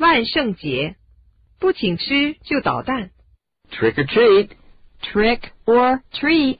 万圣节不请吃就捣蛋 trick or treat trick or treat